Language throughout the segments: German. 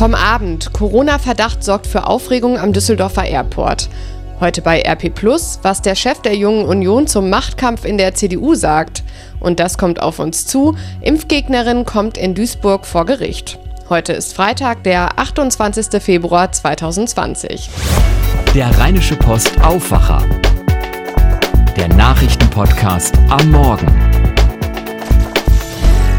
Vom Abend. Corona-Verdacht sorgt für Aufregung am Düsseldorfer Airport. Heute bei RP Plus, was der Chef der Jungen Union zum Machtkampf in der CDU sagt. Und das kommt auf uns zu. Impfgegnerin kommt in Duisburg vor Gericht. Heute ist Freitag, der 28. Februar 2020. Der Rheinische Post Aufwacher. Der Nachrichtenpodcast am Morgen.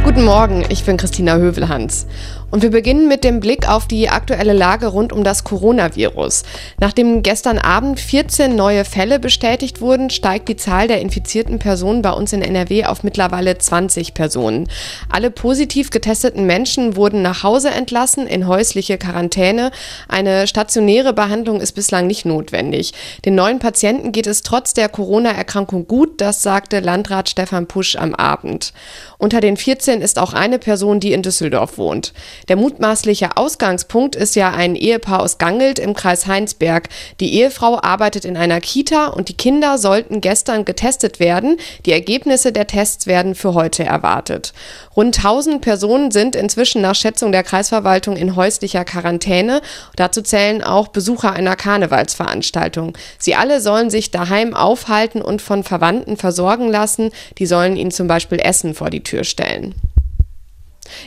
Guten Morgen, ich bin Christina Hövelhans. Und wir beginnen mit dem Blick auf die aktuelle Lage rund um das Coronavirus. Nachdem gestern Abend 14 neue Fälle bestätigt wurden, steigt die Zahl der infizierten Personen bei uns in NRW auf mittlerweile 20 Personen. Alle positiv getesteten Menschen wurden nach Hause entlassen in häusliche Quarantäne. Eine stationäre Behandlung ist bislang nicht notwendig. Den neuen Patienten geht es trotz der Corona-Erkrankung gut, das sagte Landrat Stefan Pusch am Abend. Unter den 14 ist auch eine Person, die in Düsseldorf wohnt. Der mutmaßliche Ausgangspunkt ist ja ein Ehepaar aus Gangelt im Kreis Heinsberg. Die Ehefrau arbeitet in einer Kita und die Kinder sollten gestern getestet werden. Die Ergebnisse der Tests werden für heute erwartet. Rund 1000 Personen sind inzwischen nach Schätzung der Kreisverwaltung in häuslicher Quarantäne. Dazu zählen auch Besucher einer Karnevalsveranstaltung. Sie alle sollen sich daheim aufhalten und von Verwandten versorgen lassen. Die sollen ihnen zum Beispiel Essen vor die Tür stellen.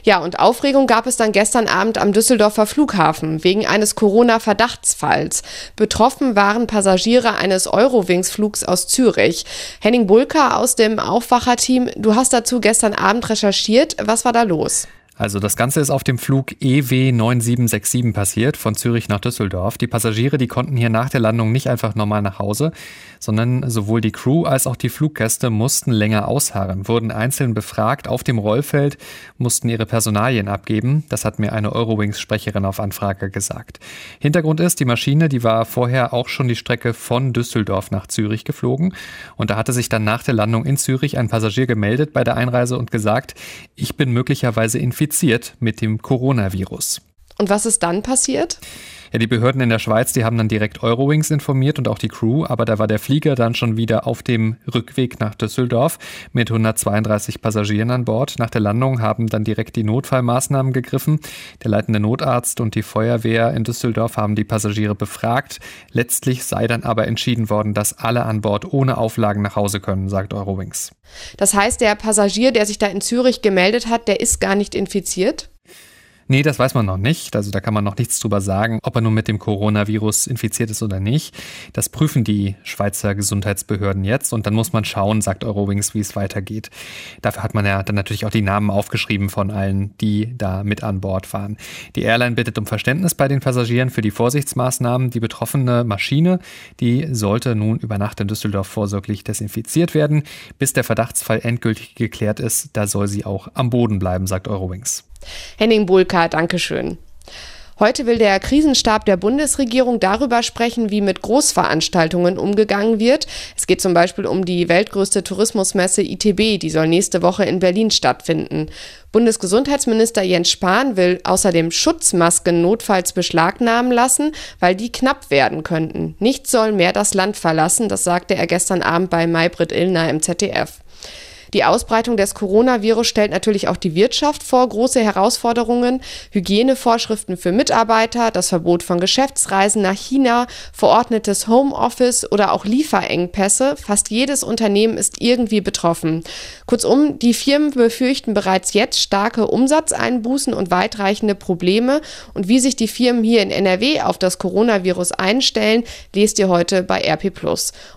Ja, und Aufregung gab es dann gestern Abend am Düsseldorfer Flughafen wegen eines Corona-Verdachtsfalls. Betroffen waren Passagiere eines Eurowings-Flugs aus Zürich. Henning Bulka aus dem Aufwacherteam, du hast dazu gestern Abend recherchiert. Was war da los? Also das Ganze ist auf dem Flug EW 9767 passiert, von Zürich nach Düsseldorf. Die Passagiere, die konnten hier nach der Landung nicht einfach normal nach Hause, sondern sowohl die Crew als auch die Fluggäste mussten länger ausharren, wurden einzeln befragt auf dem Rollfeld, mussten ihre Personalien abgeben. Das hat mir eine Eurowings-Sprecherin auf Anfrage gesagt. Hintergrund ist, die Maschine, die war vorher auch schon die Strecke von Düsseldorf nach Zürich geflogen. Und da hatte sich dann nach der Landung in Zürich ein Passagier gemeldet bei der Einreise und gesagt, ich bin möglicherweise infiziert infiziert mit dem Coronavirus. Und was ist dann passiert? Ja, die Behörden in der Schweiz, die haben dann direkt Eurowings informiert und auch die Crew, aber da war der Flieger dann schon wieder auf dem Rückweg nach Düsseldorf mit 132 Passagieren an Bord. Nach der Landung haben dann direkt die Notfallmaßnahmen gegriffen. Der leitende Notarzt und die Feuerwehr in Düsseldorf haben die Passagiere befragt. Letztlich sei dann aber entschieden worden, dass alle an Bord ohne Auflagen nach Hause können, sagt Eurowings. Das heißt, der Passagier, der sich da in Zürich gemeldet hat, der ist gar nicht infiziert? Nee, das weiß man noch nicht. Also da kann man noch nichts drüber sagen, ob er nun mit dem Coronavirus infiziert ist oder nicht. Das prüfen die Schweizer Gesundheitsbehörden jetzt und dann muss man schauen, sagt Eurowings, wie es weitergeht. Dafür hat man ja dann natürlich auch die Namen aufgeschrieben von allen, die da mit an Bord waren. Die Airline bittet um Verständnis bei den Passagieren für die Vorsichtsmaßnahmen. Die betroffene Maschine, die sollte nun über Nacht in Düsseldorf vorsorglich desinfiziert werden. Bis der Verdachtsfall endgültig geklärt ist, da soll sie auch am Boden bleiben, sagt Eurowings. Henning Bulka, Dankeschön. Heute will der Krisenstab der Bundesregierung darüber sprechen, wie mit Großveranstaltungen umgegangen wird. Es geht zum Beispiel um die weltgrößte Tourismusmesse ITB, die soll nächste Woche in Berlin stattfinden. Bundesgesundheitsminister Jens Spahn will außerdem Schutzmasken notfalls beschlagnahmen lassen, weil die knapp werden könnten. Nichts soll mehr das Land verlassen, das sagte er gestern Abend bei Maybrit Illner im ZDF. Die Ausbreitung des Coronavirus stellt natürlich auch die Wirtschaft vor große Herausforderungen. Hygienevorschriften für Mitarbeiter, das Verbot von Geschäftsreisen nach China, verordnetes Homeoffice oder auch Lieferengpässe. Fast jedes Unternehmen ist irgendwie betroffen. Kurzum, die Firmen befürchten bereits jetzt starke Umsatzeinbußen und weitreichende Probleme. Und wie sich die Firmen hier in NRW auf das Coronavirus einstellen, lest ihr heute bei RP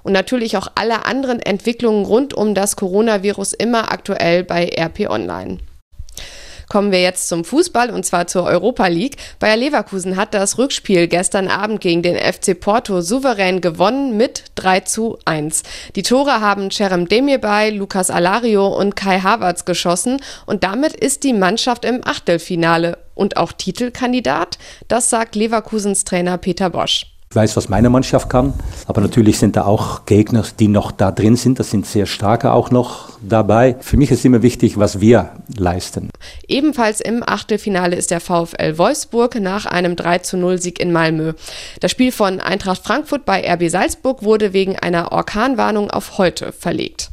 Und natürlich auch alle anderen Entwicklungen rund um das Coronavirus Infos immer aktuell bei RP Online. Kommen wir jetzt zum Fußball und zwar zur Europa League. Bayer Leverkusen hat das Rückspiel gestern Abend gegen den FC Porto souverän gewonnen mit 3 zu 1. Die Tore haben Cerem Demirbay, Lukas Alario und Kai Havertz geschossen und damit ist die Mannschaft im Achtelfinale und auch Titelkandidat. Das sagt Leverkusens Trainer Peter Bosch. Ich weiß, was meine Mannschaft kann, aber natürlich sind da auch Gegner, die noch da drin sind. Das sind sehr starke auch noch dabei. Für mich ist immer wichtig, was wir leisten. Ebenfalls im Achtelfinale ist der VfL Wolfsburg nach einem 3 zu 0 Sieg in Malmö. Das Spiel von Eintracht Frankfurt bei RB Salzburg wurde wegen einer Orkanwarnung auf heute verlegt.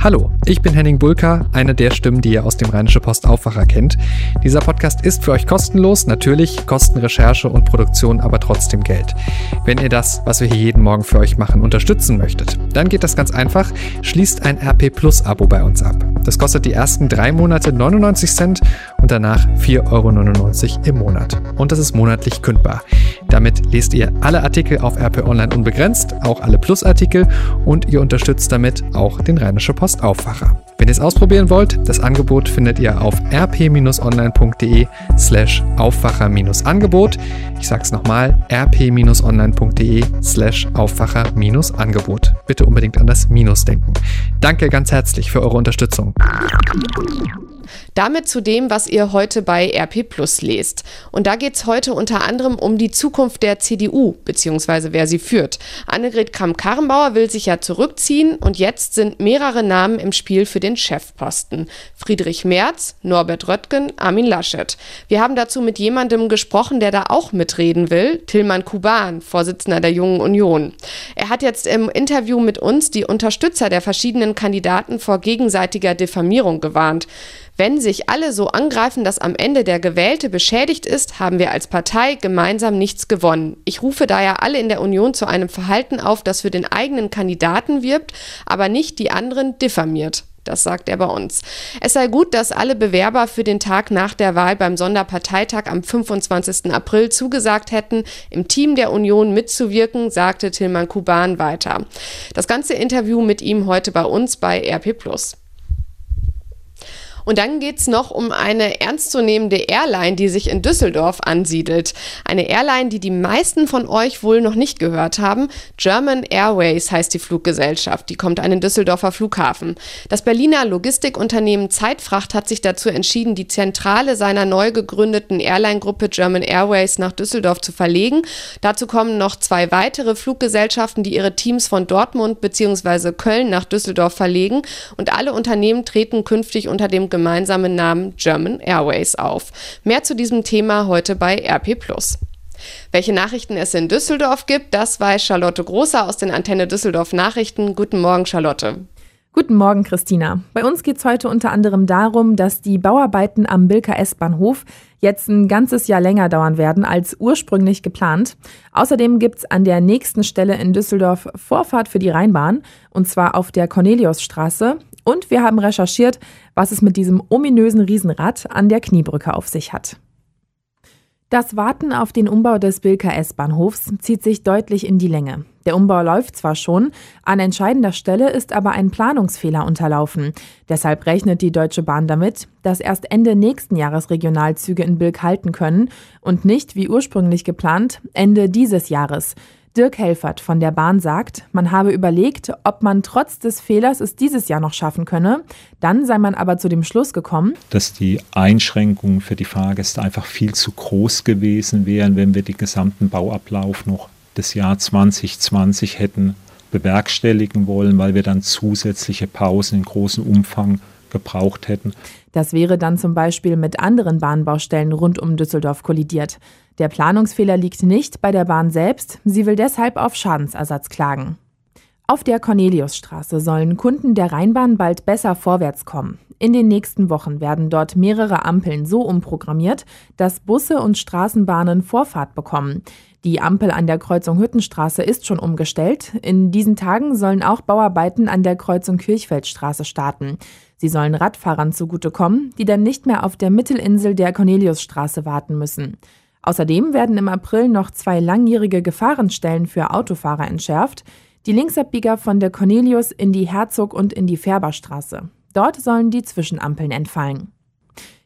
Hallo, ich bin Henning Bulka, eine der Stimmen, die ihr aus dem Rheinische Post Aufwacher kennt. Dieser Podcast ist für euch kostenlos, natürlich kosten Recherche und Produktion aber trotzdem Geld. Wenn ihr das, was wir hier jeden Morgen für euch machen, unterstützen möchtet, dann geht das ganz einfach. Schließt ein RP Plus Abo bei uns ab. Das kostet die ersten drei Monate 99 Cent und danach 4,99 Euro im Monat. Und das ist monatlich kündbar. Damit lest ihr alle Artikel auf RP Online unbegrenzt, auch alle Plus-Artikel und ihr unterstützt damit auch den Rheinische Post Aufwacher. Wenn ihr es ausprobieren wollt, das Angebot findet ihr auf rp-online.de slash Aufwacher-Angebot. Ich sag's nochmal, rp-online.de slash Aufwacher-Angebot. Bitte unbedingt an das Minus denken. Danke ganz herzlich für eure Unterstützung. Damit zu dem, was ihr heute bei RP Plus lest. Und da geht es heute unter anderem um die Zukunft der CDU, beziehungsweise wer sie führt. Annegret Kramp-Karrenbauer will sich ja zurückziehen und jetzt sind mehrere Namen im Spiel für den Chefposten. Friedrich Merz, Norbert Röttgen, Armin Laschet. Wir haben dazu mit jemandem gesprochen, der da auch mitreden will, Tilman Kuban, Vorsitzender der Jungen Union. Er hat jetzt im Interview mit uns die Unterstützer der verschiedenen Kandidaten vor gegenseitiger Diffamierung gewarnt. Wenn sich alle so angreifen, dass am Ende der Gewählte beschädigt ist, haben wir als Partei gemeinsam nichts gewonnen. Ich rufe daher alle in der Union zu einem Verhalten auf, das für den eigenen Kandidaten wirbt, aber nicht die anderen diffamiert. Das sagt er bei uns. Es sei gut, dass alle Bewerber für den Tag nach der Wahl beim Sonderparteitag am 25. April zugesagt hätten, im Team der Union mitzuwirken, sagte Tilman Kuban weiter. Das ganze Interview mit ihm heute bei uns bei RP. Und dann geht es noch um eine ernstzunehmende Airline, die sich in Düsseldorf ansiedelt. Eine Airline, die die meisten von euch wohl noch nicht gehört haben. German Airways heißt die Fluggesellschaft. Die kommt an den Düsseldorfer Flughafen. Das Berliner Logistikunternehmen Zeitfracht hat sich dazu entschieden, die Zentrale seiner neu gegründeten Airline-Gruppe German Airways nach Düsseldorf zu verlegen. Dazu kommen noch zwei weitere Fluggesellschaften, die ihre Teams von Dortmund bzw. Köln nach Düsseldorf verlegen. Und alle Unternehmen treten künftig unter dem gemeinsamen Namen German Airways auf. Mehr zu diesem Thema heute bei RP Welche Nachrichten es in Düsseldorf gibt, das weiß Charlotte Großer aus den Antenne Düsseldorf Nachrichten. Guten Morgen, Charlotte. Guten Morgen, Christina. Bei uns geht es heute unter anderem darum, dass die Bauarbeiten am Bilker S-Bahnhof jetzt ein ganzes Jahr länger dauern werden als ursprünglich geplant. Außerdem gibt es an der nächsten Stelle in Düsseldorf Vorfahrt für die Rheinbahn, und zwar auf der Corneliusstraße. Und wir haben recherchiert, was es mit diesem ominösen Riesenrad an der Kniebrücke auf sich hat. Das Warten auf den Umbau des Bilker S-Bahnhofs zieht sich deutlich in die Länge. Der Umbau läuft zwar schon, an entscheidender Stelle ist aber ein Planungsfehler unterlaufen. Deshalb rechnet die Deutsche Bahn damit, dass erst Ende nächsten Jahres Regionalzüge in Bilk halten können und nicht, wie ursprünglich geplant, Ende dieses Jahres. Dirk Helfert von der Bahn sagt, man habe überlegt, ob man trotz des Fehlers es dieses Jahr noch schaffen könne. Dann sei man aber zu dem Schluss gekommen, dass die Einschränkungen für die Fahrgäste einfach viel zu groß gewesen wären, wenn wir den gesamten Bauablauf noch des Jahr 2020 hätten bewerkstelligen wollen, weil wir dann zusätzliche Pausen in großem Umfang gebraucht hätten. Das wäre dann zum Beispiel mit anderen Bahnbaustellen rund um Düsseldorf kollidiert. Der Planungsfehler liegt nicht bei der Bahn selbst, sie will deshalb auf Schadensersatz klagen. Auf der Corneliusstraße sollen Kunden der Rheinbahn bald besser vorwärts kommen. In den nächsten Wochen werden dort mehrere Ampeln so umprogrammiert, dass Busse und Straßenbahnen Vorfahrt bekommen. Die Ampel an der Kreuzung Hüttenstraße ist schon umgestellt. In diesen Tagen sollen auch Bauarbeiten an der Kreuzung Kirchfeldstraße starten. Sie sollen Radfahrern zugutekommen, die dann nicht mehr auf der Mittelinsel der Corneliusstraße warten müssen. Außerdem werden im April noch zwei langjährige Gefahrenstellen für Autofahrer entschärft. Die Linksabbieger von der Cornelius in die Herzog und in die Färberstraße. Dort sollen die Zwischenampeln entfallen.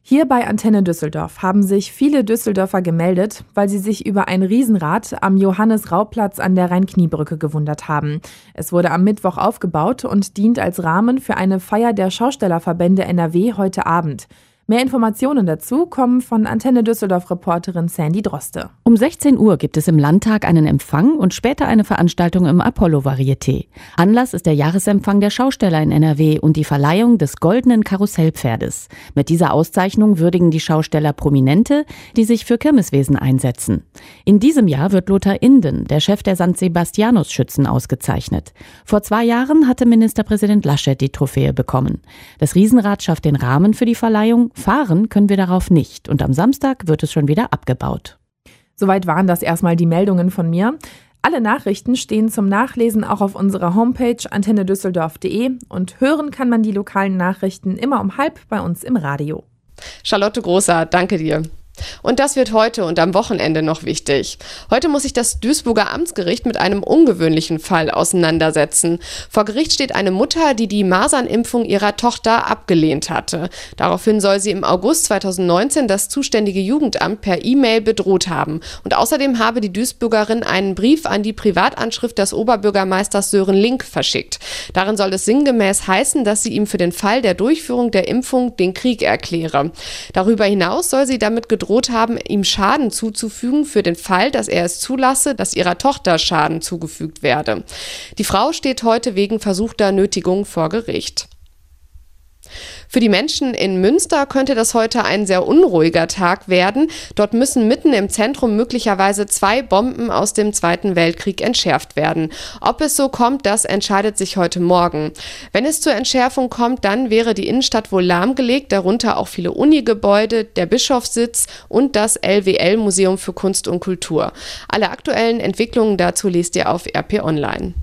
Hier bei Antenne Düsseldorf haben sich viele Düsseldorfer gemeldet, weil sie sich über ein Riesenrad am Johannes-Rau-Platz an der Rhein-Kniebrücke gewundert haben. Es wurde am Mittwoch aufgebaut und dient als Rahmen für eine Feier der Schaustellerverbände NRW heute Abend. Mehr Informationen dazu kommen von Antenne Düsseldorf-Reporterin Sandy Droste. Um 16 Uhr gibt es im Landtag einen Empfang und später eine Veranstaltung im Apollo-Varieté. Anlass ist der Jahresempfang der Schausteller in NRW und die Verleihung des Goldenen Karussellpferdes. Mit dieser Auszeichnung würdigen die Schausteller Prominente, die sich für Kirmeswesen einsetzen. In diesem Jahr wird Lothar Inden, der Chef der St. Sebastianus-Schützen, ausgezeichnet. Vor zwei Jahren hatte Ministerpräsident Laschet die Trophäe bekommen. Das Riesenrad schafft den Rahmen für die Verleihung Fahren können wir darauf nicht und am Samstag wird es schon wieder abgebaut. Soweit waren das erstmal die Meldungen von mir. Alle Nachrichten stehen zum Nachlesen auch auf unserer Homepage antennedüsseldorf.de und hören kann man die lokalen Nachrichten immer um halb bei uns im Radio. Charlotte Großer, danke dir. Und das wird heute und am Wochenende noch wichtig. Heute muss sich das Duisburger Amtsgericht mit einem ungewöhnlichen Fall auseinandersetzen. Vor Gericht steht eine Mutter, die die Masernimpfung ihrer Tochter abgelehnt hatte. Daraufhin soll sie im August 2019 das zuständige Jugendamt per E-Mail bedroht haben. Und außerdem habe die Duisburgerin einen Brief an die Privatanschrift des Oberbürgermeisters Sören Link verschickt. Darin soll es sinngemäß heißen, dass sie ihm für den Fall der Durchführung der Impfung den Krieg erkläre. Darüber hinaus soll sie damit gedroht gedroht haben, ihm Schaden zuzufügen für den Fall, dass er es zulasse, dass ihrer Tochter Schaden zugefügt werde. Die Frau steht heute wegen versuchter Nötigung vor Gericht. Für die Menschen in Münster könnte das heute ein sehr unruhiger Tag werden. Dort müssen mitten im Zentrum möglicherweise zwei Bomben aus dem Zweiten Weltkrieg entschärft werden. Ob es so kommt, das entscheidet sich heute Morgen. Wenn es zur Entschärfung kommt, dann wäre die Innenstadt wohl lahmgelegt, darunter auch viele Unigebäude, der Bischofssitz und das LWL Museum für Kunst und Kultur. Alle aktuellen Entwicklungen dazu lest ihr auf RP Online.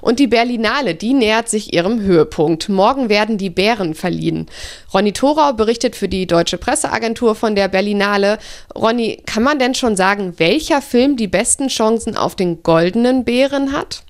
Und die Berlinale, die nähert sich ihrem Höhepunkt. Morgen werden die Bären verliehen. Ronny Thorau berichtet für die Deutsche Presseagentur von der Berlinale. Ronny, kann man denn schon sagen, welcher Film die besten Chancen auf den goldenen Bären hat?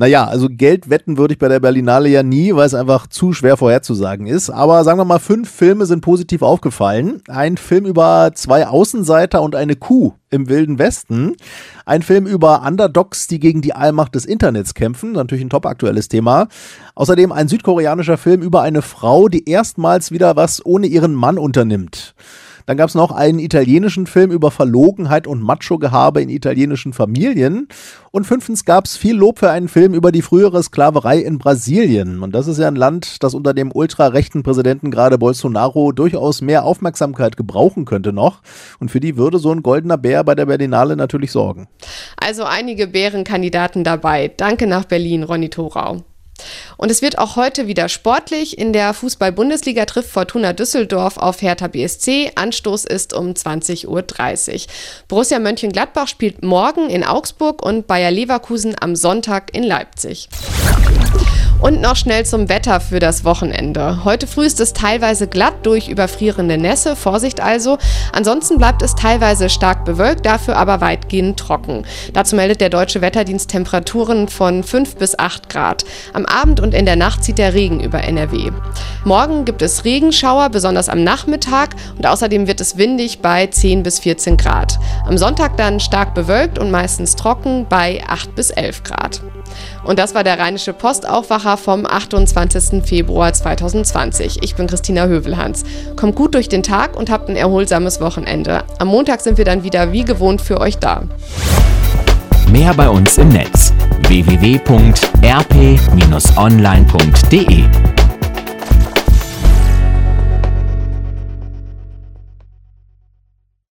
Naja, also Geld wetten würde ich bei der Berlinale ja nie, weil es einfach zu schwer vorherzusagen ist. Aber sagen wir mal, fünf Filme sind positiv aufgefallen. Ein Film über zwei Außenseiter und eine Kuh im Wilden Westen. Ein Film über Underdogs, die gegen die Allmacht des Internets kämpfen. Natürlich ein top aktuelles Thema. Außerdem ein südkoreanischer Film über eine Frau, die erstmals wieder was ohne ihren Mann unternimmt. Dann gab es noch einen italienischen Film über Verlogenheit und Macho-Gehabe in italienischen Familien. Und fünftens gab es viel Lob für einen Film über die frühere Sklaverei in Brasilien. Und das ist ja ein Land, das unter dem ultrarechten Präsidenten gerade Bolsonaro durchaus mehr Aufmerksamkeit gebrauchen könnte noch. Und für die würde so ein goldener Bär bei der Berlinale natürlich sorgen. Also einige Bärenkandidaten dabei. Danke nach Berlin, Ronny Thorau. Und es wird auch heute wieder sportlich. In der Fußball-Bundesliga trifft Fortuna Düsseldorf auf Hertha BSC. Anstoß ist um 20.30 Uhr. Borussia Mönchengladbach spielt morgen in Augsburg und Bayer Leverkusen am Sonntag in Leipzig. Und noch schnell zum Wetter für das Wochenende. Heute früh ist es teilweise glatt durch überfrierende Nässe, Vorsicht also. Ansonsten bleibt es teilweise stark bewölkt, dafür aber weitgehend trocken. Dazu meldet der Deutsche Wetterdienst Temperaturen von 5 bis 8 Grad. Am Abend und in der Nacht zieht der Regen über NRW. Morgen gibt es Regenschauer, besonders am Nachmittag und außerdem wird es windig bei 10 bis 14 Grad. Am Sonntag dann stark bewölkt und meistens trocken bei 8 bis 11 Grad. Und das war der Rheinische Postaufwacher vom 28. Februar 2020. Ich bin Christina Hövelhans. Kommt gut durch den Tag und habt ein erholsames Wochenende. Am Montag sind wir dann wieder wie gewohnt für euch da. Mehr bei uns im Netz www.rp-online.de